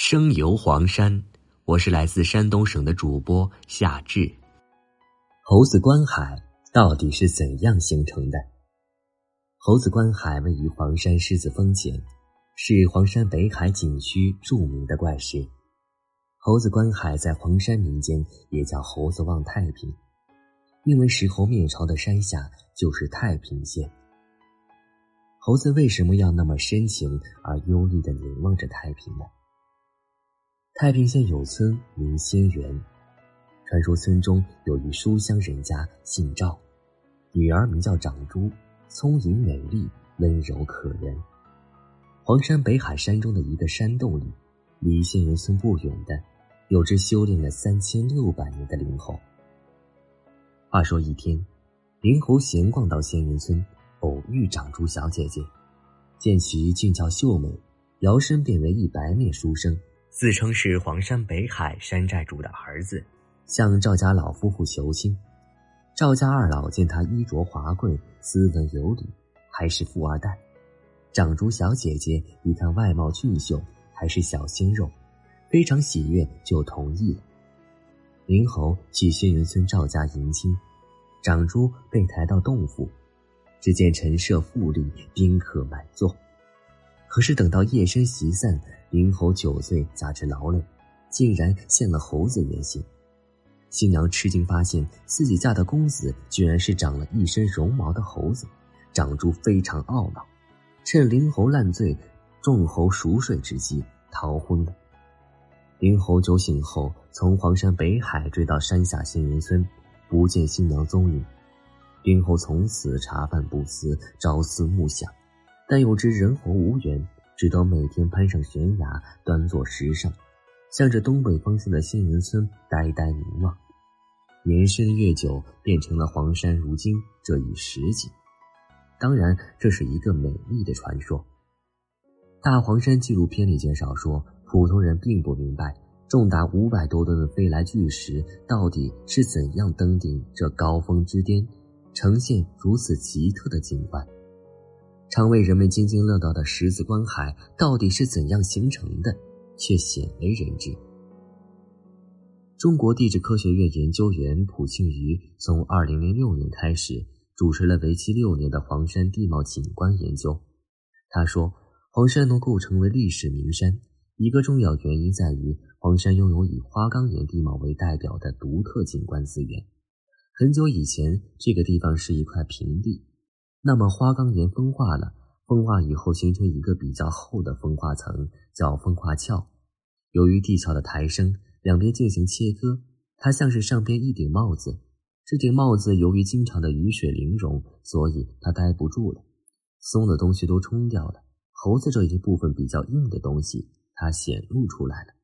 生游黄山，我是来自山东省的主播夏至。猴子观海到底是怎样形成的？猴子观海位于黄山狮子峰前，是黄山北海景区著名的怪石。猴子观海在黄山民间也叫猴子望太平，因为石猴面朝的山下就是太平县。猴子为什么要那么深情而忧虑的凝望着太平呢？太平县有村名仙园，传说村中有一书香人家，姓赵，女儿名叫长珠，聪颖美丽，温柔可人。黄山北海山中的一个山洞里，离仙园村不远的，有只修炼了三千六百年的灵猴。话说一天，灵猴闲逛到仙园村，偶遇长珠小姐姐，见其俊俏秀美，摇身变为一白面书生。自称是黄山北海山寨主的儿子，向赵家老夫妇求亲。赵家二老见他衣着华贵、斯文有礼，还是富二代；长珠小姐姐一看外貌俊秀，还是小鲜肉，非常喜悦，就同意了。灵猴去轩辕村赵家迎亲，长珠被抬到洞府，只见陈设富丽，宾客满座。可是等到夜深席散。灵猴酒醉，加之劳累，竟然现了猴子原形。新娘吃惊，发现自己嫁的公子居然是长了一身绒毛的猴子。长珠非常懊恼，趁灵猴烂醉、众猴熟睡之际逃婚了。灵猴酒醒后，从黄山北海追到山下仙云村，不见新娘踪影。灵猴从此茶饭不思，朝思暮想，但又知人猴无缘。只得每天攀上悬崖，端坐石上，向着东北方向的仙人村呆呆凝望。年深月久，变成了黄山如今这一实景。当然，这是一个美丽的传说。大黄山纪录片里介绍说，普通人并不明白，重达五百多吨的飞来巨石到底是怎样登顶这高峰之巅，呈现如此奇特的景观。常为人们津津乐道的十字观海到底是怎样形成的，却鲜为人知。中国地质科学院研究员蒲庆余从2006年开始主持了为期六年的黄山地貌景观研究。他说，黄山能够成为历史名山，一个重要原因在于黄山拥有以花岗岩地貌为代表的独特景观资源。很久以前，这个地方是一块平地。那么花岗岩风化了，风化以后形成一个比较厚的风化层，叫风化壳。由于地壳的抬升，两边进行切割，它像是上边一顶帽子。这顶帽子由于经常的雨水淋融，所以它待不住了，松的东西都冲掉了。猴子这一部分比较硬的东西，它显露出来了。